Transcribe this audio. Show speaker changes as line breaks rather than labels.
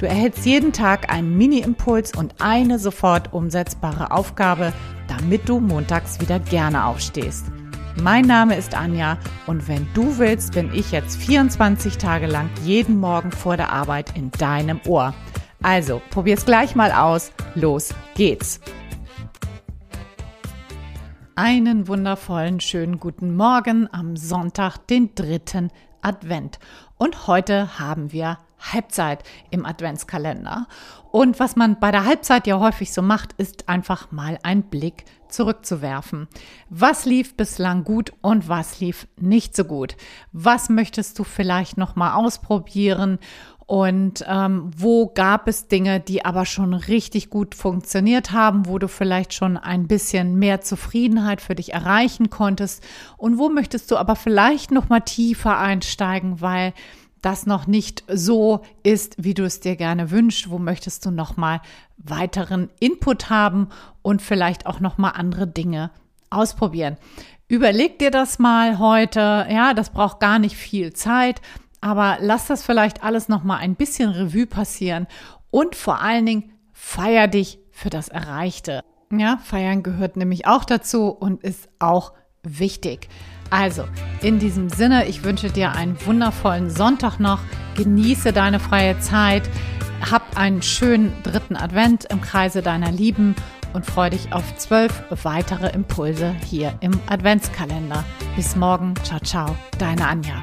Du erhältst jeden Tag einen Mini-Impuls und eine sofort umsetzbare Aufgabe, damit du montags wieder gerne aufstehst. Mein Name ist Anja und wenn du willst, bin ich jetzt 24 Tage lang jeden Morgen vor der Arbeit in deinem Ohr. Also, probier's gleich mal aus. Los geht's. Einen wundervollen, schönen guten Morgen am Sonntag, den dritten Advent. Und heute haben wir Halbzeit im Adventskalender. Und was man bei der Halbzeit ja häufig so macht, ist einfach mal einen Blick zurückzuwerfen. Was lief bislang gut und was lief nicht so gut? Was möchtest du vielleicht noch mal ausprobieren? Und ähm, wo gab es Dinge, die aber schon richtig gut funktioniert haben, wo du vielleicht schon ein bisschen mehr Zufriedenheit für dich erreichen konntest? Und wo möchtest du aber vielleicht noch mal tiefer einsteigen, weil das noch nicht so ist, wie du es dir gerne wünschst, wo möchtest du noch mal weiteren Input haben und vielleicht auch noch mal andere Dinge ausprobieren. Überleg dir das mal heute. Ja, das braucht gar nicht viel Zeit, aber lass das vielleicht alles noch mal ein bisschen Revue passieren und vor allen Dingen feier dich für das Erreichte. Ja, feiern gehört nämlich auch dazu und ist auch wichtig. Also, in diesem Sinne, ich wünsche dir einen wundervollen Sonntag noch. Genieße deine freie Zeit. Hab einen schönen dritten Advent im Kreise deiner Lieben und freue dich auf zwölf weitere Impulse hier im Adventskalender. Bis morgen. Ciao, ciao. Deine Anja.